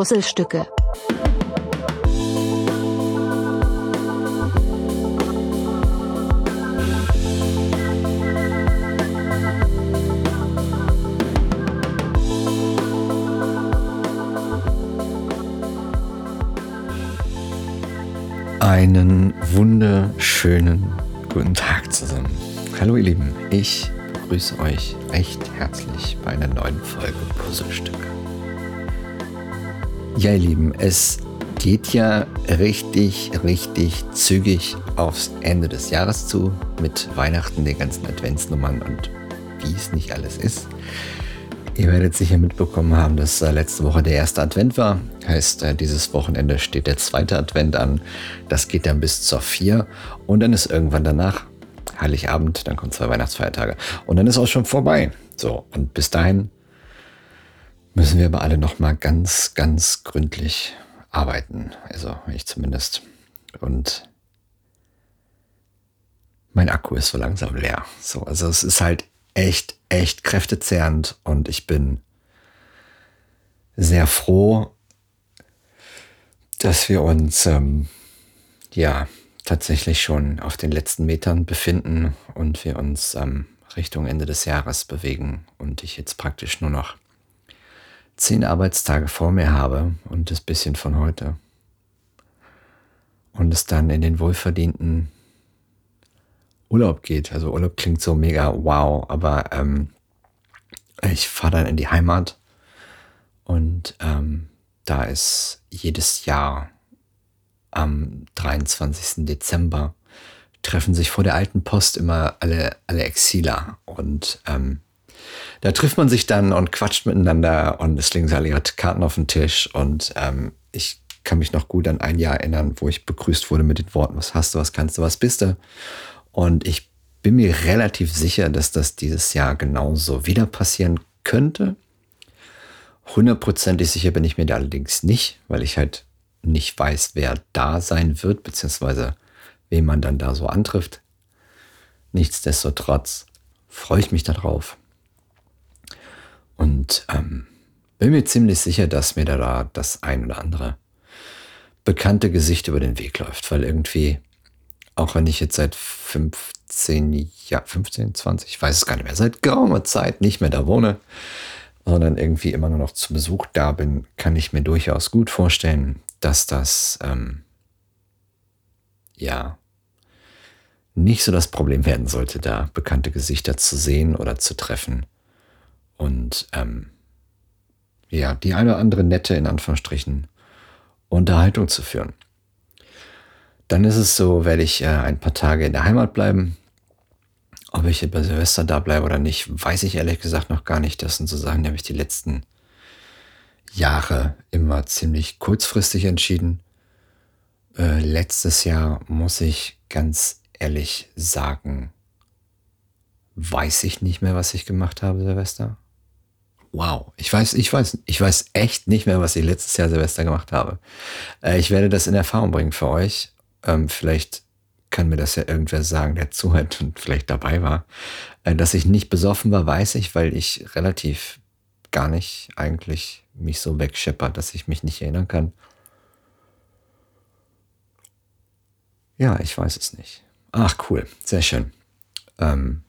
Puzzlestücke. Einen wunderschönen guten Tag zusammen. Hallo ihr Lieben, ich begrüße euch recht herzlich bei einer neuen Folge Puzzlestücke. Ja ihr Lieben, es geht ja richtig, richtig zügig aufs Ende des Jahres zu mit Weihnachten, den ganzen Adventsnummern und wie es nicht alles ist. Ihr werdet sicher mitbekommen haben, dass äh, letzte Woche der erste Advent war. Heißt, äh, dieses Wochenende steht der zweite Advent an. Das geht dann bis zur vier. Und dann ist irgendwann danach Heiligabend, dann kommen zwei Weihnachtsfeiertage. Und dann ist auch schon vorbei. So, und bis dahin müssen wir aber alle nochmal ganz, ganz gründlich arbeiten. Also ich zumindest. Und mein Akku ist so langsam leer. So, also es ist halt echt, echt kräftezehrend und ich bin sehr froh, dass wir uns ähm, ja tatsächlich schon auf den letzten Metern befinden und wir uns ähm, Richtung Ende des Jahres bewegen und ich jetzt praktisch nur noch zehn Arbeitstage vor mir habe und das bisschen von heute und es dann in den wohlverdienten Urlaub geht. Also Urlaub klingt so mega wow, aber ähm, ich fahre dann in die Heimat und ähm, da ist jedes Jahr am 23. Dezember treffen sich vor der alten Post immer alle, alle Exiler und ähm, da trifft man sich dann und quatscht miteinander und es liegen alle ihre Karten auf dem Tisch und ähm, ich kann mich noch gut an ein Jahr erinnern, wo ich begrüßt wurde mit den Worten, was hast du, was kannst du, was bist du? Und ich bin mir relativ sicher, dass das dieses Jahr genauso wieder passieren könnte. Hundertprozentig sicher bin ich mir da allerdings nicht, weil ich halt nicht weiß, wer da sein wird, beziehungsweise wen man dann da so antrifft. Nichtsdestotrotz freue ich mich darauf. Und ähm, bin mir ziemlich sicher, dass mir da das ein oder andere bekannte Gesicht über den Weg läuft, weil irgendwie auch wenn ich jetzt seit 15, ja, 15, 20, ich weiß es gar nicht mehr, seit geraumer Zeit nicht mehr da wohne, sondern irgendwie immer nur noch zu Besuch da bin, kann ich mir durchaus gut vorstellen, dass das, ähm, ja, nicht so das Problem werden sollte, da bekannte Gesichter zu sehen oder zu treffen. Und ähm, ja, die eine oder andere nette, in Anführungsstrichen, Unterhaltung zu führen. Dann ist es so, werde ich äh, ein paar Tage in der Heimat bleiben. Ob ich bei Silvester da bleibe oder nicht, weiß ich ehrlich gesagt noch gar nicht. Das sind so Sachen, die habe ich die letzten Jahre immer ziemlich kurzfristig entschieden. Äh, letztes Jahr muss ich ganz ehrlich sagen, weiß ich nicht mehr, was ich gemacht habe, Silvester. Wow, ich weiß, ich weiß, ich weiß echt nicht mehr, was ich letztes Jahr Silvester gemacht habe. Äh, ich werde das in Erfahrung bringen für euch ähm, vielleicht kann mir das ja irgendwer sagen, der zuhört und vielleicht dabei war. Äh, dass ich nicht besoffen war, weiß ich, weil ich relativ gar nicht eigentlich mich so wegscheppert, dass ich mich nicht erinnern kann. Ja, ich weiß es nicht. Ach, cool. Sehr schön. Ähm,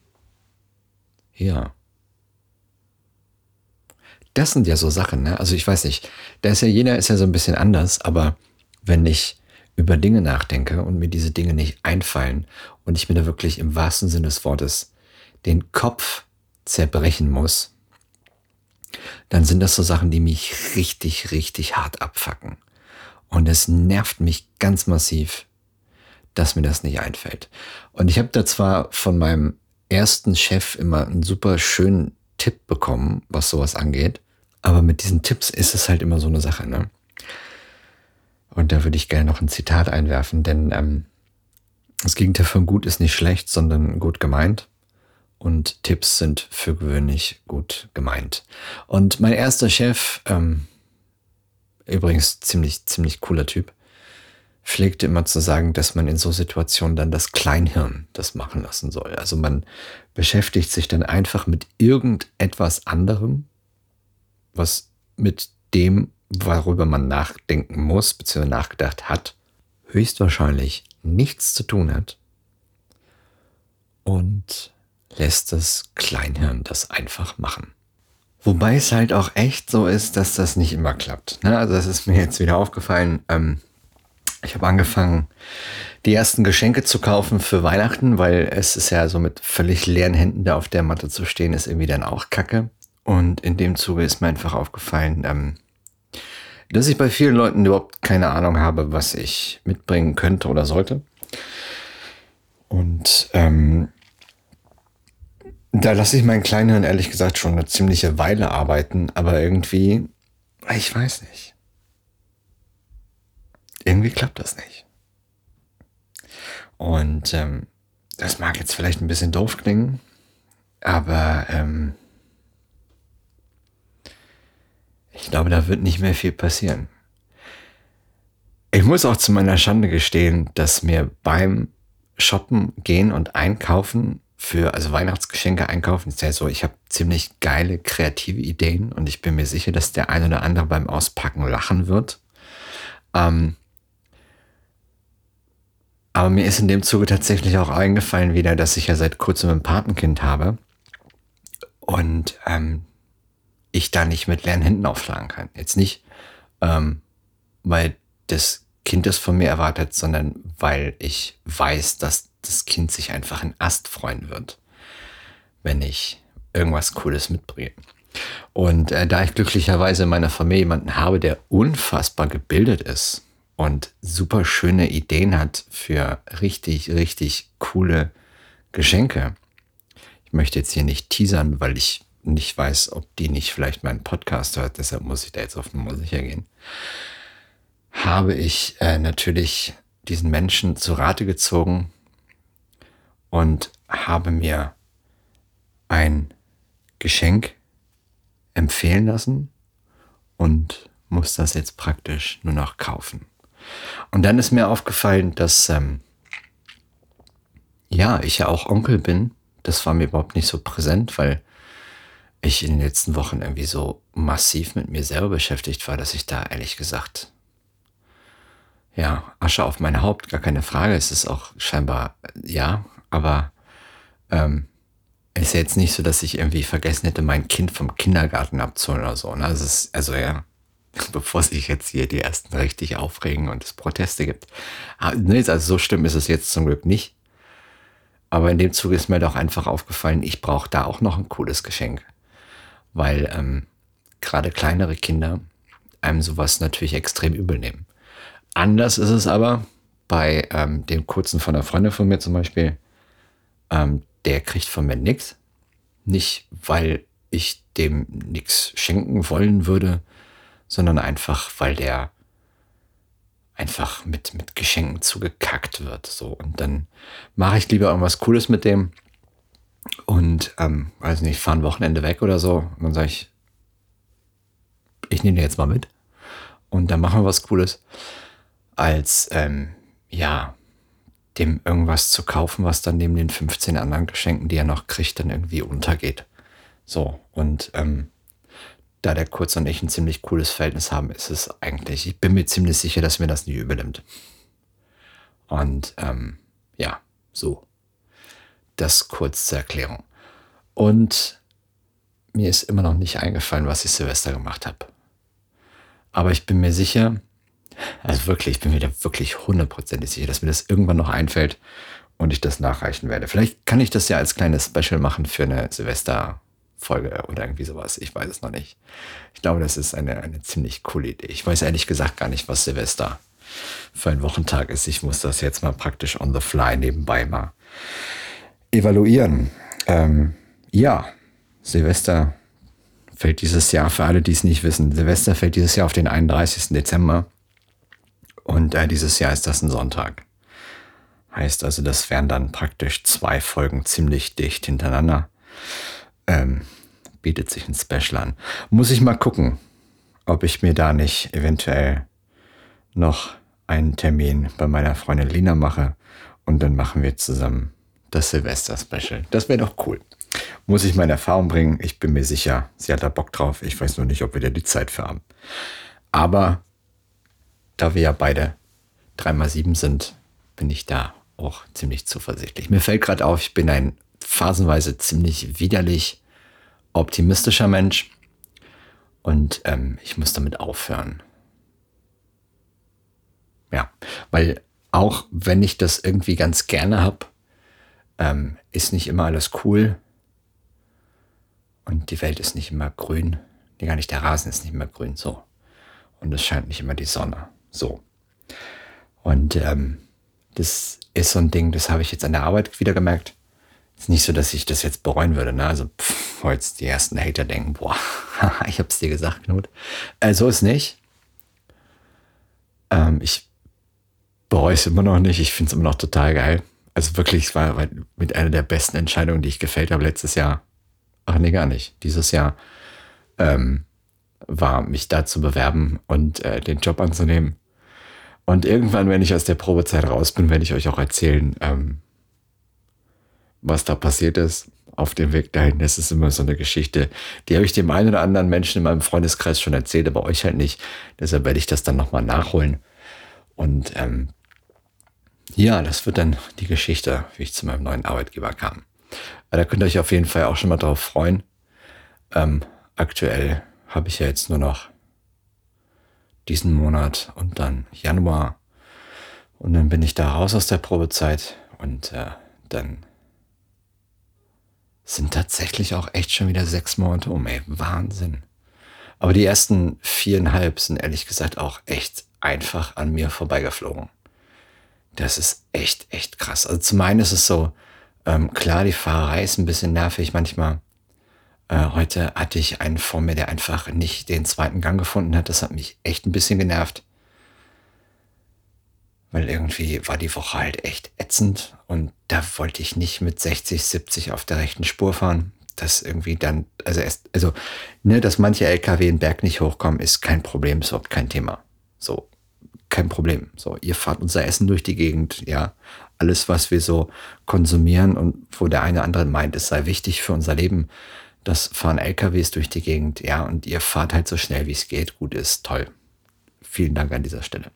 ja. Das sind ja so Sachen, ne? Also ich weiß nicht. Da ist ja jeder ist ja so ein bisschen anders, aber wenn ich über Dinge nachdenke und mir diese Dinge nicht einfallen und ich mir da wirklich im wahrsten Sinne des Wortes den Kopf zerbrechen muss, dann sind das so Sachen, die mich richtig, richtig hart abfacken. Und es nervt mich ganz massiv, dass mir das nicht einfällt. Und ich habe da zwar von meinem ersten Chef immer einen super schönen Tipp bekommen, was sowas angeht, aber mit diesen Tipps ist es halt immer so eine Sache, ne? Und da würde ich gerne noch ein Zitat einwerfen, denn ähm, das Gegenteil von gut ist nicht schlecht, sondern gut gemeint. Und Tipps sind für gewöhnlich gut gemeint. Und mein erster Chef, ähm, übrigens ziemlich, ziemlich cooler Typ, pflegte immer zu sagen, dass man in so Situationen dann das Kleinhirn das machen lassen soll. Also man beschäftigt sich dann einfach mit irgendetwas anderem, was mit dem worüber man nachdenken muss, beziehungsweise nachgedacht hat, höchstwahrscheinlich nichts zu tun hat und lässt das Kleinhirn das einfach machen. Wobei es halt auch echt so ist, dass das nicht immer klappt. Ne? Also das ist mir jetzt wieder aufgefallen. Ähm, ich habe angefangen, die ersten Geschenke zu kaufen für Weihnachten, weil es ist ja so mit völlig leeren Händen da auf der Matte zu stehen, ist irgendwie dann auch kacke. Und in dem Zuge ist mir einfach aufgefallen, ähm, dass ich bei vielen Leuten überhaupt keine Ahnung habe, was ich mitbringen könnte oder sollte. Und ähm, da lasse ich meinen Kleinhirn ehrlich gesagt schon eine ziemliche Weile arbeiten, aber irgendwie, ich weiß nicht. Irgendwie klappt das nicht. Und ähm, das mag jetzt vielleicht ein bisschen doof klingen, aber ähm, ich glaube, da wird nicht mehr viel passieren. Ich muss auch zu meiner Schande gestehen, dass mir beim Shoppen gehen und einkaufen für, also Weihnachtsgeschenke einkaufen, ist ja so, ich habe ziemlich geile kreative Ideen und ich bin mir sicher, dass der ein oder andere beim Auspacken lachen wird. Ähm, aber mir ist in dem Zuge tatsächlich auch eingefallen wieder, dass ich ja seit kurzem ein Patenkind habe und ähm, ich da nicht mit leeren Händen aufschlagen kann. Jetzt nicht, ähm, weil das Kind das von mir erwartet, sondern weil ich weiß, dass das Kind sich einfach in Ast freuen wird, wenn ich irgendwas Cooles mitbringe. Und äh, da ich glücklicherweise in meiner Familie jemanden habe, der unfassbar gebildet ist und super schöne Ideen hat für richtig, richtig coole Geschenke. Ich möchte jetzt hier nicht teasern, weil ich nicht weiß, ob die nicht vielleicht meinen Podcast hört, deshalb muss ich da jetzt auf Nummer sicher gehen. Habe ich äh, natürlich diesen Menschen zu Rate gezogen und habe mir ein Geschenk empfehlen lassen und muss das jetzt praktisch nur noch kaufen. Und dann ist mir aufgefallen, dass ähm, ja, ich ja auch Onkel bin. Das war mir überhaupt nicht so präsent, weil ich in den letzten Wochen irgendwie so massiv mit mir selber beschäftigt war, dass ich da ehrlich gesagt ja, Asche auf mein Haupt, gar keine Frage. Es ist auch scheinbar, ja, aber ähm, ist jetzt nicht so, dass ich irgendwie vergessen hätte, mein Kind vom Kindergarten abzuholen oder so. Ne? Also, ist, also ja, bevor sich jetzt hier die ersten richtig aufregen und es Proteste gibt. Ah, nee, also so schlimm ist es jetzt zum Glück nicht. Aber in dem Zuge ist mir doch einfach aufgefallen, ich brauche da auch noch ein cooles Geschenk. Weil ähm, gerade kleinere Kinder einem sowas natürlich extrem übel nehmen. Anders ist es aber bei ähm, dem kurzen von einer Freundin von mir zum Beispiel ähm, der kriegt von mir nichts. Nicht, weil ich dem nichts schenken wollen würde, sondern einfach, weil der einfach mit, mit Geschenken zugekackt wird. So. Und dann mache ich lieber irgendwas Cooles mit dem und, ähm, weiß nicht, fahre ein Wochenende weg oder so. Und dann sage ich, ich nehme den jetzt mal mit. Und dann machen wir was Cooles. Als, ähm, ja, dem irgendwas zu kaufen, was dann neben den 15 anderen Geschenken, die er noch kriegt, dann irgendwie untergeht. So, und ähm, da der Kurz und ich ein ziemlich cooles Verhältnis haben, ist es eigentlich, ich bin mir ziemlich sicher, dass mir das nie übernimmt. Und ähm, ja, so. Das kurz zur Erklärung. Und mir ist immer noch nicht eingefallen, was ich Silvester gemacht habe. Aber ich bin mir sicher, also wirklich, ich bin mir da wirklich hundertprozentig sicher, dass mir das irgendwann noch einfällt und ich das nachreichen werde. Vielleicht kann ich das ja als kleines Special machen für eine Silvesterfolge oder irgendwie sowas. Ich weiß es noch nicht. Ich glaube, das ist eine, eine ziemlich coole Idee. Ich weiß ehrlich gesagt gar nicht, was Silvester für ein Wochentag ist. Ich muss das jetzt mal praktisch on the fly nebenbei mal evaluieren. Ähm, ja, Silvester fällt dieses Jahr, für alle, die es nicht wissen, Silvester fällt dieses Jahr auf den 31. Dezember. Und äh, dieses Jahr ist das ein Sonntag. Heißt also, das wären dann praktisch zwei Folgen ziemlich dicht hintereinander. Ähm, bietet sich ein Special an. Muss ich mal gucken, ob ich mir da nicht eventuell noch einen Termin bei meiner Freundin Lina mache und dann machen wir zusammen das Silvester-Special. Das wäre doch cool. Muss ich meine Erfahrung bringen. Ich bin mir sicher, sie hat da Bock drauf. Ich weiß nur nicht, ob wir da die Zeit für haben. Aber da wir ja beide 3x7 sind, bin ich da auch ziemlich zuversichtlich. Mir fällt gerade auf, ich bin ein phasenweise ziemlich widerlich optimistischer Mensch und ähm, ich muss damit aufhören. Ja, weil auch wenn ich das irgendwie ganz gerne habe, ähm, ist nicht immer alles cool und die Welt ist nicht immer grün. Nee, gar nicht, der Rasen ist nicht immer grün, so. Und es scheint nicht immer die Sonne, so. Und ähm, das ist so ein Ding, das habe ich jetzt an der Arbeit wieder gemerkt. Ist nicht so, dass ich das jetzt bereuen würde, ne? Also, pff, jetzt die ersten Hater denken, boah, ich hab's dir gesagt, Knut. Äh, so ist nicht. Ähm, ich bereue es immer noch nicht. Ich finde es immer noch total geil. Also wirklich, es war mit einer der besten Entscheidungen, die ich gefällt habe letztes Jahr. Ach nee, gar nicht. Dieses Jahr ähm, war, mich da zu bewerben und äh, den Job anzunehmen. Und irgendwann, wenn ich aus der Probezeit raus bin, werde ich euch auch erzählen, ähm, was da passiert ist auf dem Weg dahin. Das ist immer so eine Geschichte, die habe ich dem einen oder anderen Menschen in meinem Freundeskreis schon erzählt, aber euch halt nicht. Deshalb werde ich das dann nochmal nachholen. Und ähm, ja, das wird dann die Geschichte, wie ich zu meinem neuen Arbeitgeber kam. Da könnt ihr euch auf jeden Fall auch schon mal drauf freuen. Ähm, aktuell habe ich ja jetzt nur noch diesen Monat und dann Januar. Und dann bin ich da raus aus der Probezeit und äh, dann sind tatsächlich auch echt schon wieder sechs Monate um, ey, Wahnsinn. Aber die ersten viereinhalb sind ehrlich gesagt auch echt einfach an mir vorbeigeflogen. Das ist echt, echt krass. Also zum einen ist es so, ähm, klar, die Fahrerei ist ein bisschen nervig manchmal. Äh, heute hatte ich einen vor mir, der einfach nicht den zweiten Gang gefunden hat. Das hat mich echt ein bisschen genervt. Weil irgendwie war die Woche halt echt ätzend und da wollte ich nicht mit 60, 70 auf der rechten Spur fahren. Das irgendwie dann, also erst, also, ne, dass manche LKW den Berg nicht hochkommen, ist kein Problem, ist überhaupt kein Thema. So, kein Problem. So, ihr fahrt unser Essen durch die Gegend, ja. Alles, was wir so konsumieren und wo der eine andere meint, es sei wichtig für unser Leben, das fahren LKWs durch die Gegend, ja, und ihr fahrt halt so schnell, wie es geht. Gut ist, toll. Vielen Dank an dieser Stelle.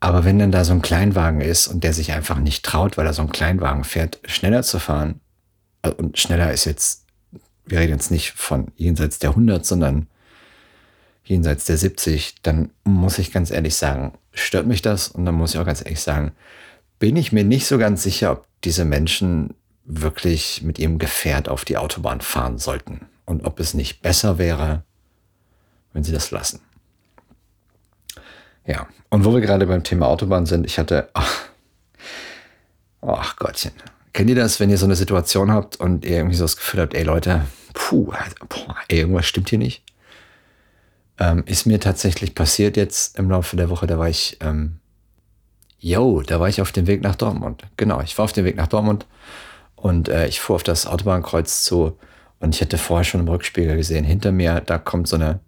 Aber wenn dann da so ein Kleinwagen ist und der sich einfach nicht traut, weil er so ein Kleinwagen fährt, schneller zu fahren, äh, und schneller ist jetzt, wir reden jetzt nicht von jenseits der 100, sondern jenseits der 70, dann muss ich ganz ehrlich sagen, stört mich das. Und dann muss ich auch ganz ehrlich sagen, bin ich mir nicht so ganz sicher, ob diese Menschen wirklich mit ihrem Gefährt auf die Autobahn fahren sollten. Und ob es nicht besser wäre, wenn sie das lassen. Ja, und wo wir gerade beim Thema Autobahn sind, ich hatte, ach, ach Gottchen, kennt ihr das, wenn ihr so eine Situation habt und ihr irgendwie so das Gefühl habt, ey Leute, puh, boah, ey, irgendwas stimmt hier nicht? Ähm, ist mir tatsächlich passiert jetzt im Laufe der Woche, da war ich, ähm, yo, da war ich auf dem Weg nach Dortmund. Genau, ich war auf dem Weg nach Dortmund und äh, ich fuhr auf das Autobahnkreuz zu und ich hätte vorher schon im Rückspiegel gesehen, hinter mir, da kommt so eine,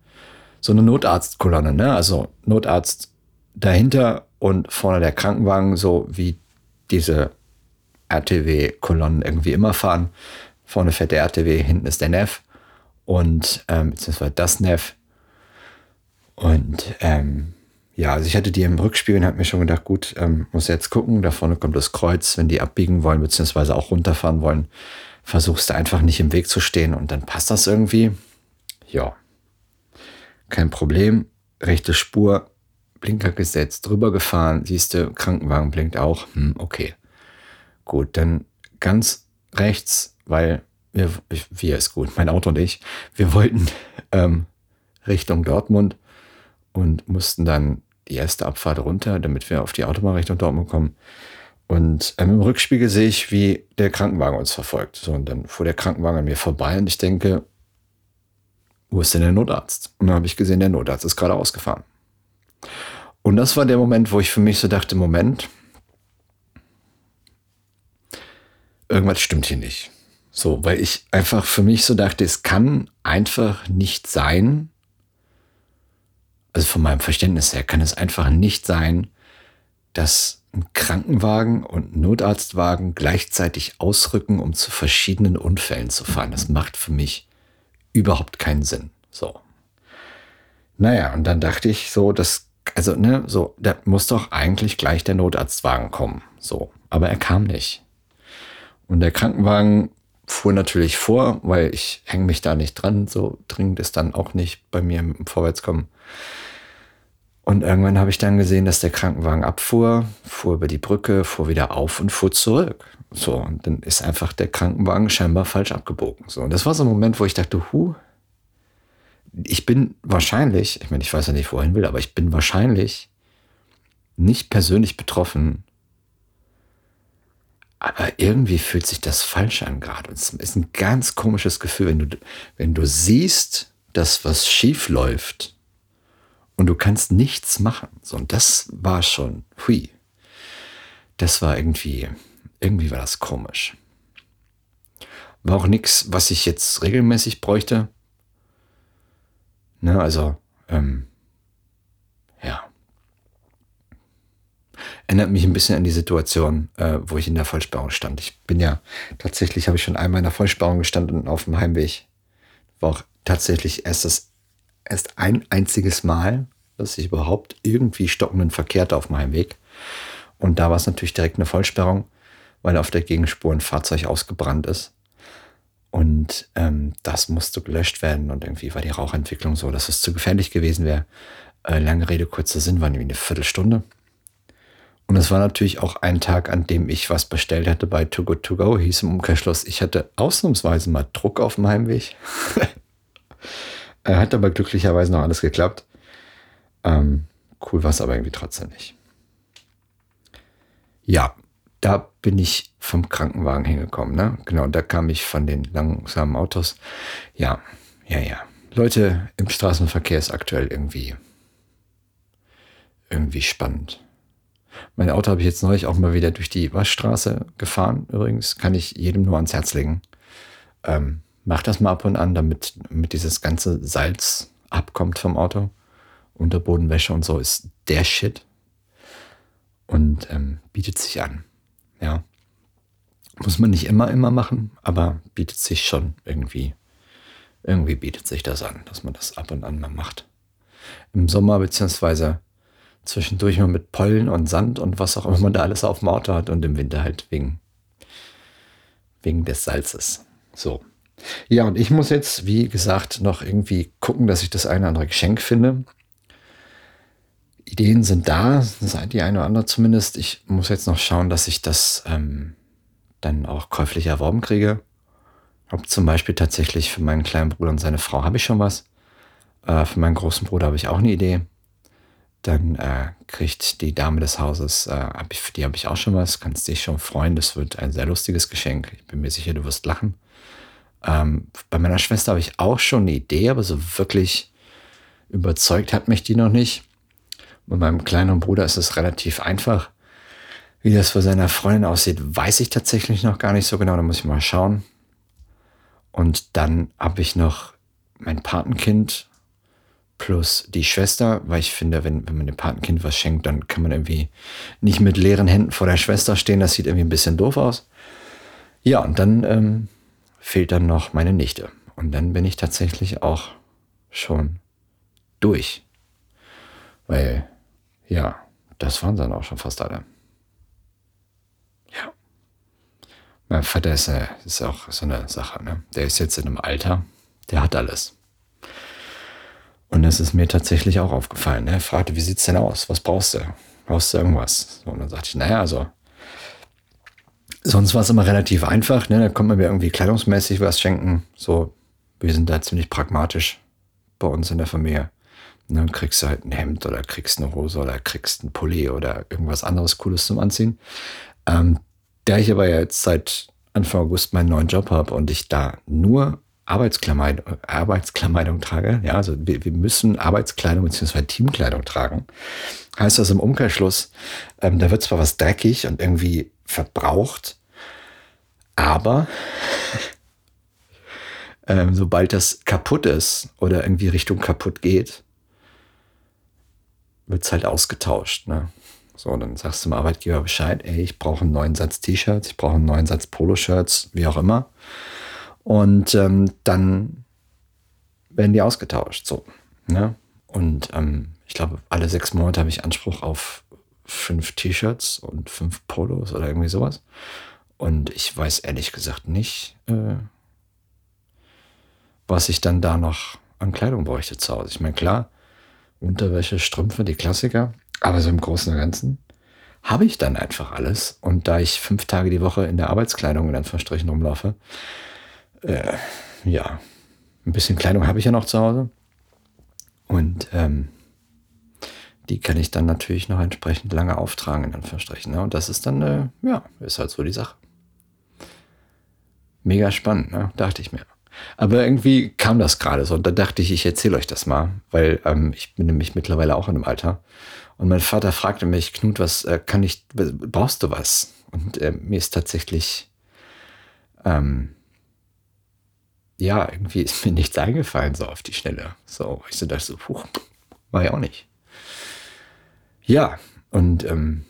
so eine Notarztkolonne, ne? Also Notarzt dahinter und vorne der Krankenwagen, so wie diese RTW-Kolonnen irgendwie immer fahren. Vorne fährt der RTW, hinten ist der NEF und ähm, beziehungsweise das NEF und ähm, ja, also ich hatte die im Rückspiegel und habe mir schon gedacht, gut, ähm, muss jetzt gucken, da vorne kommt das Kreuz, wenn die abbiegen wollen, beziehungsweise auch runterfahren wollen, versuchst du einfach nicht im Weg zu stehen und dann passt das irgendwie. Ja, kein Problem. Rechte Spur, Blinker gesetzt, drüber gefahren, siehst du, Krankenwagen blinkt auch. Hm, okay. Gut, dann ganz rechts, weil wir, wir ist gut, mein Auto und ich, wir wollten ähm, Richtung Dortmund und mussten dann die erste Abfahrt runter, damit wir auf die Autobahn Richtung Dortmund kommen. Und ähm, im Rückspiegel sehe ich, wie der Krankenwagen uns verfolgt. So, und dann fuhr der Krankenwagen an mir vorbei und ich denke, wo ist denn der Notarzt? Und dann habe ich gesehen, der Notarzt ist gerade ausgefahren. Und das war der Moment, wo ich für mich so dachte, Moment, irgendwas stimmt hier nicht. So, weil ich einfach für mich so dachte, es kann einfach nicht sein, also von meinem Verständnis her kann es einfach nicht sein, dass ein Krankenwagen und ein Notarztwagen gleichzeitig ausrücken, um zu verschiedenen Unfällen zu fahren. Das macht für mich überhaupt keinen Sinn. So. Naja, und dann dachte ich so, das, also, ne, so, da muss doch eigentlich gleich der Notarztwagen kommen. So. Aber er kam nicht. Und der Krankenwagen fuhr natürlich vor, weil ich hänge mich da nicht dran. So dringend ist dann auch nicht bei mir im Vorwärtskommen. Und irgendwann habe ich dann gesehen, dass der Krankenwagen abfuhr, fuhr über die Brücke, fuhr wieder auf und fuhr zurück. So, und dann ist einfach der Krankenwagen scheinbar falsch abgebogen. So, und das war so ein Moment, wo ich dachte, hu, ich bin wahrscheinlich, ich meine, ich weiß ja nicht, wohin will, aber ich bin wahrscheinlich nicht persönlich betroffen, aber irgendwie fühlt sich das falsch an gerade. Es ist ein ganz komisches Gefühl, wenn du, wenn du siehst, dass was schief läuft und du kannst nichts machen. So, und das war schon, hui. Das war irgendwie, irgendwie war das komisch. War auch nichts, was ich jetzt regelmäßig bräuchte. Ne, also, ähm, ja. Erinnert mich ein bisschen an die Situation, äh, wo ich in der Vollsperrung stand. Ich bin ja, tatsächlich habe ich schon einmal in der Vollsperrung gestanden auf dem Heimweg. War auch tatsächlich erst das, erst ein einziges Mal, dass ich überhaupt irgendwie stockenden Verkehr auf meinem Weg. Und da war es natürlich direkt eine Vollsperrung, weil auf der Gegenspur ein Fahrzeug ausgebrannt ist. Und ähm, das musste gelöscht werden. Und irgendwie war die Rauchentwicklung so, dass es zu gefährlich gewesen wäre. Äh, lange Rede, kurzer Sinn, war nämlich eine Viertelstunde. Und es war natürlich auch ein Tag, an dem ich was bestellt hatte bei Too Good To Go, hieß im Umkehrschluss, ich hatte ausnahmsweise mal Druck auf dem Heimweg. Hat aber glücklicherweise noch alles geklappt. Ähm, cool war es aber irgendwie trotzdem nicht. Ja, da bin ich vom Krankenwagen hingekommen. Ne? Genau, da kam ich von den langsamen Autos. Ja, ja, ja. Leute, im Straßenverkehr ist aktuell irgendwie, irgendwie spannend. Mein Auto habe ich jetzt neulich auch mal wieder durch die Waschstraße gefahren. Übrigens kann ich jedem nur ans Herz legen. Ähm, mach das mal ab und an, damit, damit dieses ganze Salz abkommt vom Auto. Unterbodenwäsche und so ist der Shit. Und ähm, bietet sich an. Ja. Muss man nicht immer, immer machen, aber bietet sich schon irgendwie. Irgendwie bietet sich das an, dass man das ab und an mal macht. Im Sommer beziehungsweise zwischendurch mal mit Pollen und Sand und was auch immer man da alles auf dem Auto hat und im Winter halt wegen, wegen des Salzes. So. Ja, und ich muss jetzt, wie gesagt, noch irgendwie gucken, dass ich das eine oder andere Geschenk finde. Ideen sind da, die eine oder andere zumindest. Ich muss jetzt noch schauen, dass ich das ähm, dann auch käuflich erworben kriege. Ob zum Beispiel tatsächlich für meinen kleinen Bruder und seine Frau habe ich schon was. Äh, für meinen großen Bruder habe ich auch eine Idee. Dann äh, kriegt die Dame des Hauses, äh, für die habe ich auch schon was. Kannst dich schon freuen. Das wird ein sehr lustiges Geschenk. Ich bin mir sicher, du wirst lachen. Ähm, bei meiner Schwester habe ich auch schon eine Idee, aber so wirklich überzeugt hat mich die noch nicht. Bei meinem kleinen Bruder ist es relativ einfach. Wie das für seine Freundin aussieht, weiß ich tatsächlich noch gar nicht so genau. Da muss ich mal schauen. Und dann habe ich noch mein Patenkind plus die Schwester, weil ich finde, wenn, wenn man dem Patenkind was schenkt, dann kann man irgendwie nicht mit leeren Händen vor der Schwester stehen. Das sieht irgendwie ein bisschen doof aus. Ja, und dann ähm, fehlt dann noch meine Nichte. Und dann bin ich tatsächlich auch schon durch. Weil ja, das waren dann auch schon fast alle. Ja. Mein Vater ist, äh, ist auch so eine Sache, ne? Der ist jetzt in einem Alter, der hat alles. Und es ist mir tatsächlich auch aufgefallen. Ne? Er fragte, wie sieht's denn aus? Was brauchst du? Brauchst du irgendwas? und dann sagte ich, naja, also sonst war es immer relativ einfach. Ne? Da konnte man mir irgendwie kleidungsmäßig was schenken. So, wir sind da ziemlich pragmatisch bei uns in der Familie. Ne, kriegst du halt ein Hemd oder kriegst eine Hose oder kriegst einen Pulli oder irgendwas anderes Cooles zum Anziehen. Ähm, da ich aber jetzt seit Anfang August meinen neuen Job habe und ich da nur Arbeitskleidung, Arbeitskleidung trage, ja, also wir, wir müssen Arbeitskleidung bzw. Teamkleidung tragen, heißt das im Umkehrschluss, ähm, da wird zwar was dreckig und irgendwie verbraucht, aber ähm, sobald das kaputt ist oder irgendwie Richtung kaputt geht, wird es halt ausgetauscht. Ne? So, dann sagst du dem Arbeitgeber Bescheid, ey, ich brauche einen neuen Satz T-Shirts, ich brauche einen neuen Satz Poloshirts, wie auch immer. Und ähm, dann werden die ausgetauscht. So. Ne? Und ähm, ich glaube, alle sechs Monate habe ich Anspruch auf fünf T-Shirts und fünf Polos oder irgendwie sowas. Und ich weiß ehrlich gesagt nicht, äh, was ich dann da noch an Kleidung bräuchte zu Hause. Ich meine, klar, Unterwäsche, Strümpfe, die Klassiker, aber so im Großen und Ganzen habe ich dann einfach alles. Und da ich fünf Tage die Woche in der Arbeitskleidung in Anführungsstrichen rumlaufe, äh, ja, ein bisschen Kleidung habe ich ja noch zu Hause. Und ähm, die kann ich dann natürlich noch entsprechend lange auftragen, in Anführungsstrichen. Ne? Und das ist dann, äh, ja, ist halt so die Sache. Mega spannend, ne? dachte ich mir. Aber irgendwie kam das gerade so. Und da dachte ich, ich erzähle euch das mal, weil ähm, ich bin nämlich mittlerweile auch in einem Alter. Und mein Vater fragte mich, Knut, was äh, kann ich, brauchst du was? Und äh, mir ist tatsächlich, ähm, ja, irgendwie ist mir nichts eingefallen, so auf die Schnelle. So, ich so dachte so, puh, war ja auch nicht. Ja, und ähm,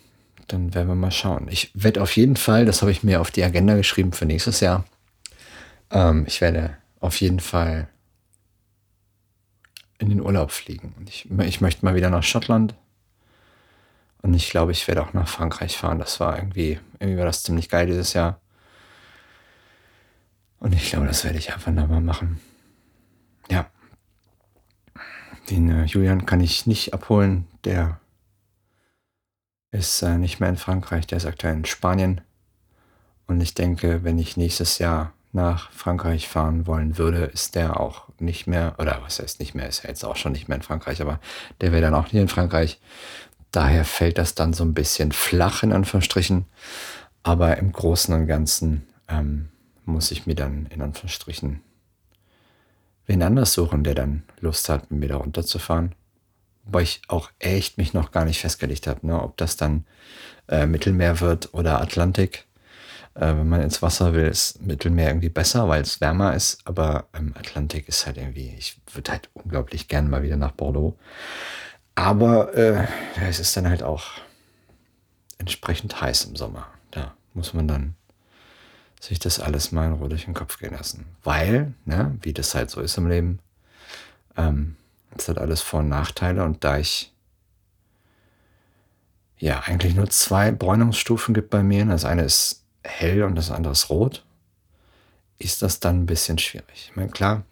dann werden wir mal schauen. Ich werde auf jeden Fall, das habe ich mir auf die Agenda geschrieben für nächstes Jahr, ähm, ich werde auf jeden Fall in den Urlaub fliegen. Ich, ich möchte mal wieder nach Schottland. Und ich glaube, ich werde auch nach Frankreich fahren. Das war irgendwie, irgendwie war das ziemlich geil dieses Jahr. Und ich glaube, das werde ich einfach nochmal machen. Ja. Den äh, Julian kann ich nicht abholen. Der ist äh, nicht mehr in Frankreich. Der ist aktuell in Spanien. Und ich denke, wenn ich nächstes Jahr nach Frankreich fahren wollen würde, ist der auch nicht mehr, oder was heißt nicht mehr, ist er jetzt auch schon nicht mehr in Frankreich, aber der wäre dann auch nicht in Frankreich. Daher fällt das dann so ein bisschen flach in Anführungsstrichen. Aber im Großen und Ganzen ähm, muss ich mir dann in Anführungsstrichen wen anders suchen, der dann Lust hat, mit mir da runterzufahren. Wobei ich auch echt mich noch gar nicht festgelegt habe, ne, ob das dann äh, Mittelmeer wird oder Atlantik. Äh, wenn man ins Wasser will, ist Mittelmeer irgendwie besser, weil es wärmer ist. Aber ähm, Atlantik ist halt irgendwie, ich würde halt unglaublich gern mal wieder nach Bordeaux. Aber äh, es ist dann halt auch entsprechend heiß im Sommer. Da muss man dann sich das alles mal in Ruhe durch den Kopf gehen lassen. Weil, ne, wie das halt so ist im Leben, ähm, es hat alles Vor- und Nachteile. Und da ich ja eigentlich nur zwei Bräunungsstufen gibt bei mir, das eine ist hell und das andere ist rot, ist das dann ein bisschen schwierig. Ich meine, klar,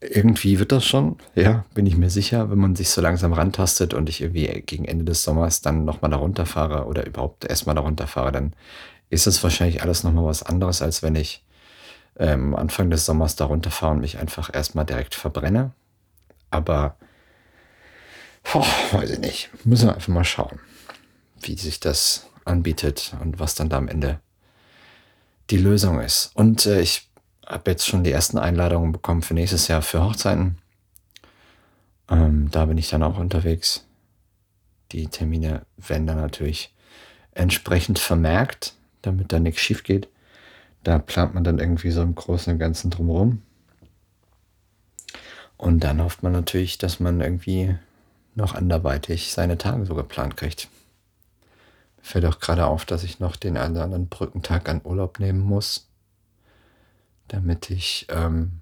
irgendwie wird das schon, ja, bin ich mir sicher, wenn man sich so langsam rantastet und ich irgendwie gegen Ende des Sommers dann nochmal da runterfahre oder überhaupt erstmal da runterfahre, dann ist es wahrscheinlich alles nochmal was anderes, als wenn ich ähm, Anfang des Sommers da runterfahre und mich einfach erstmal direkt verbrenne. Aber, boah, weiß ich nicht, müssen wir einfach mal schauen, wie sich das anbietet und was dann da am Ende die Lösung ist. Und äh, ich habe jetzt schon die ersten Einladungen bekommen für nächstes Jahr für Hochzeiten. Ähm, da bin ich dann auch unterwegs. Die Termine werden dann natürlich entsprechend vermerkt, damit da nichts schief geht. Da plant man dann irgendwie so im Großen und Ganzen drumherum. Und dann hofft man natürlich, dass man irgendwie noch anderweitig seine Tage so geplant kriegt fällt auch gerade auf, dass ich noch den anderen Brückentag an Urlaub nehmen muss, damit ich, ähm,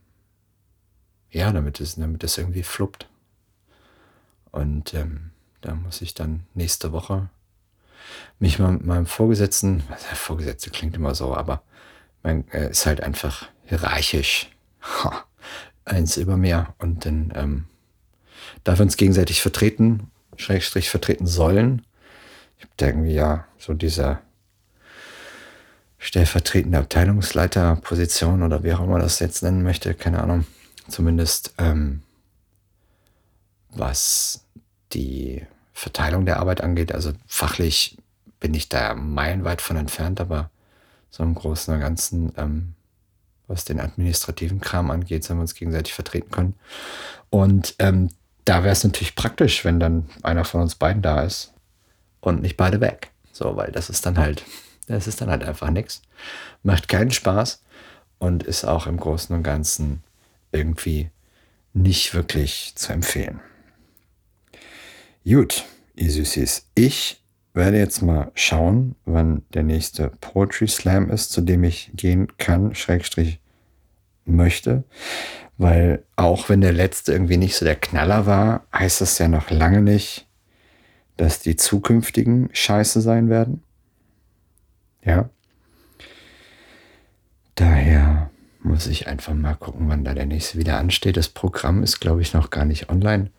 ja, damit es, damit es irgendwie fluppt. Und ähm, da muss ich dann nächste Woche mich mal mit meinem Vorgesetzten, der Vorgesetzte klingt immer so, aber man äh, ist halt einfach hierarchisch. Ha, eins über mehr. Und dann ähm, darf uns gegenseitig vertreten, Schrägstrich vertreten sollen gibt irgendwie ja so diese stellvertretende Abteilungsleiterposition oder wie auch immer das jetzt nennen möchte, keine Ahnung. Zumindest ähm, was die Verteilung der Arbeit angeht. Also fachlich bin ich da meilenweit von entfernt, aber so im Großen und Ganzen, ähm, was den administrativen Kram angeht, sollen wir uns gegenseitig vertreten können. Und ähm, da wäre es natürlich praktisch, wenn dann einer von uns beiden da ist und nicht beide weg. So, weil das ist dann halt, das ist dann halt einfach nichts. Macht keinen Spaß und ist auch im Großen und Ganzen irgendwie nicht wirklich zu empfehlen. Gut, ihr Süßis, ich werde jetzt mal schauen, wann der nächste Poetry Slam ist, zu dem ich gehen kann, Schrägstrich möchte. Weil auch wenn der letzte irgendwie nicht so der Knaller war, heißt das ja noch lange nicht, dass die zukünftigen scheiße sein werden. Ja. Daher muss ich einfach mal gucken, wann da der nächste wieder ansteht. Das Programm ist, glaube ich, noch gar nicht online.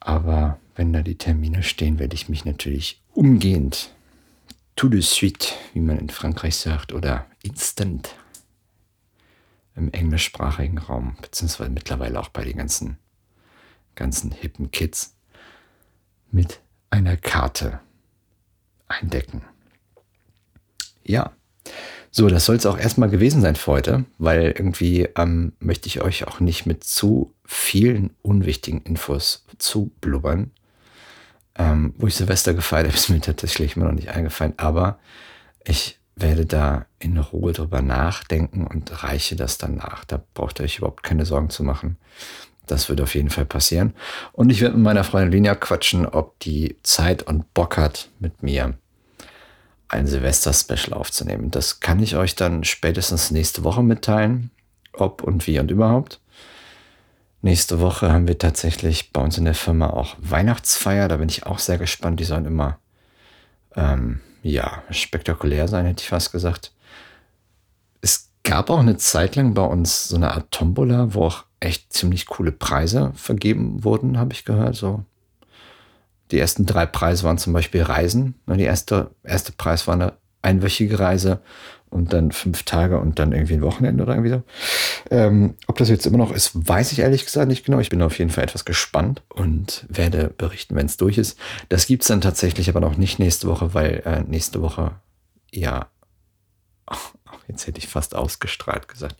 Aber wenn da die Termine stehen, werde ich mich natürlich umgehend tout de suite, wie man in Frankreich sagt, oder instant im englischsprachigen Raum, beziehungsweise mittlerweile auch bei den ganzen, ganzen hippen Kids, mit einer Karte eindecken. Ja, so, das soll es auch erstmal gewesen sein für heute, weil irgendwie ähm, möchte ich euch auch nicht mit zu vielen unwichtigen Infos zu blubbern. Ähm, wo ich Silvester gefeiert habe, ist mir tatsächlich immer noch nicht eingefallen, aber ich werde da in Ruhe drüber nachdenken und reiche das dann nach. Da braucht ihr euch überhaupt keine Sorgen zu machen. Das wird auf jeden Fall passieren. Und ich werde mit meiner Freundin Linia quatschen, ob die Zeit und Bock hat, mit mir ein Silvester-Special aufzunehmen. Das kann ich euch dann spätestens nächste Woche mitteilen, ob und wie und überhaupt. Nächste Woche haben wir tatsächlich bei uns in der Firma auch Weihnachtsfeier. Da bin ich auch sehr gespannt. Die sollen immer ähm, ja, spektakulär sein, hätte ich fast gesagt. Es gab auch eine Zeit lang bei uns so eine Art Tombola, wo auch echt ziemlich coole Preise vergeben wurden, habe ich gehört. So. Die ersten drei Preise waren zum Beispiel Reisen. Die erste, erste Preis war eine einwöchige Reise und dann fünf Tage und dann irgendwie ein Wochenende oder irgendwie so. Ähm, ob das jetzt immer noch ist, weiß ich ehrlich gesagt nicht genau. Ich bin auf jeden Fall etwas gespannt und werde berichten, wenn es durch ist. Das gibt es dann tatsächlich aber noch nicht nächste Woche, weil äh, nächste Woche ja. Jetzt hätte ich fast ausgestrahlt gesagt.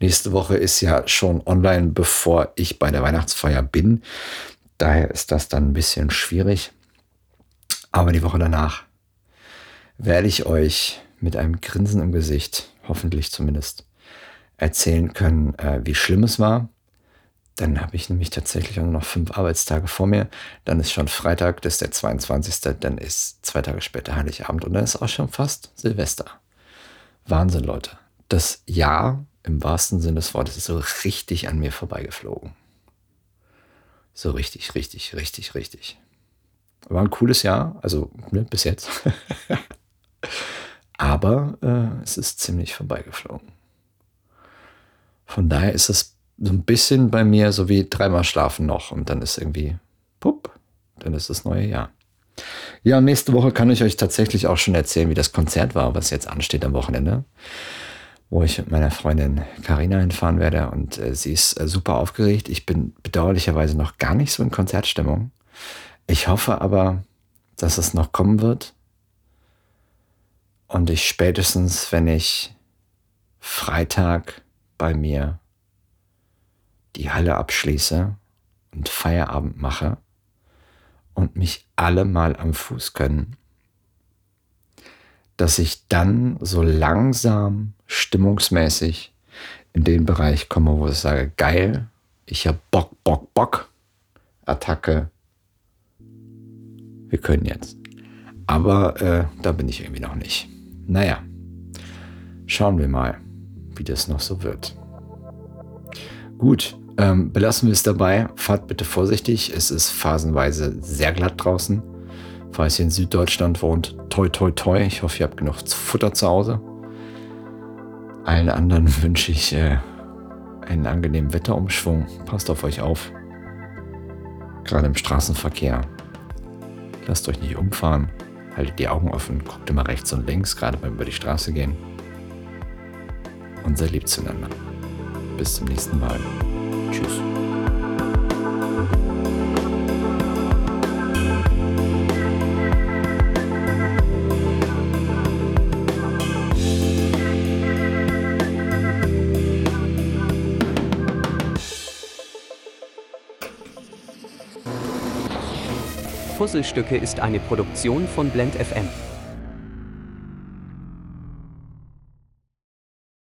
Nächste Woche ist ja schon online, bevor ich bei der Weihnachtsfeier bin. Daher ist das dann ein bisschen schwierig. Aber die Woche danach werde ich euch mit einem Grinsen im Gesicht, hoffentlich zumindest, erzählen können, äh, wie schlimm es war. Dann habe ich nämlich tatsächlich nur noch fünf Arbeitstage vor mir. Dann ist schon Freitag, das ist der 22. Dann ist zwei Tage später Heiligabend und dann ist auch schon fast Silvester. Wahnsinn, Leute. Das Jahr im wahrsten Sinne des Wortes ist so richtig an mir vorbeigeflogen. So richtig, richtig, richtig, richtig. War ein cooles Jahr, also ne, bis jetzt. Aber äh, es ist ziemlich vorbeigeflogen. Von daher ist es so ein bisschen bei mir so wie dreimal schlafen noch und dann ist irgendwie, pupp, dann ist das neue Jahr. Ja, nächste Woche kann ich euch tatsächlich auch schon erzählen, wie das Konzert war, was jetzt ansteht am Wochenende, wo ich mit meiner Freundin Karina hinfahren werde und äh, sie ist äh, super aufgeregt. Ich bin bedauerlicherweise noch gar nicht so in Konzertstimmung. Ich hoffe aber, dass es noch kommen wird und ich spätestens, wenn ich Freitag bei mir die Halle abschließe und Feierabend mache und mich alle mal am Fuß können, dass ich dann so langsam stimmungsmäßig in den Bereich komme, wo ich sage, geil, ich habe Bock, Bock, Bock, Attacke, wir können jetzt. Aber äh, da bin ich irgendwie noch nicht. Naja, schauen wir mal, wie das noch so wird. Gut, ähm, belassen wir es dabei. Fahrt bitte vorsichtig. Es ist phasenweise sehr glatt draußen. Falls ihr in Süddeutschland wohnt, toi toi toi. Ich hoffe, ihr habt genug Futter zu Hause. Allen anderen wünsche ich äh, einen angenehmen Wetterumschwung. Passt auf euch auf. Gerade im Straßenverkehr. Lasst euch nicht umfahren. Haltet die Augen offen, guckt immer rechts und links, gerade beim über die Straße gehen. Und seid lieb zueinander. Bis zum nächsten Mal. Tschüss. Puzzlestücke ist eine Produktion von Blend FM.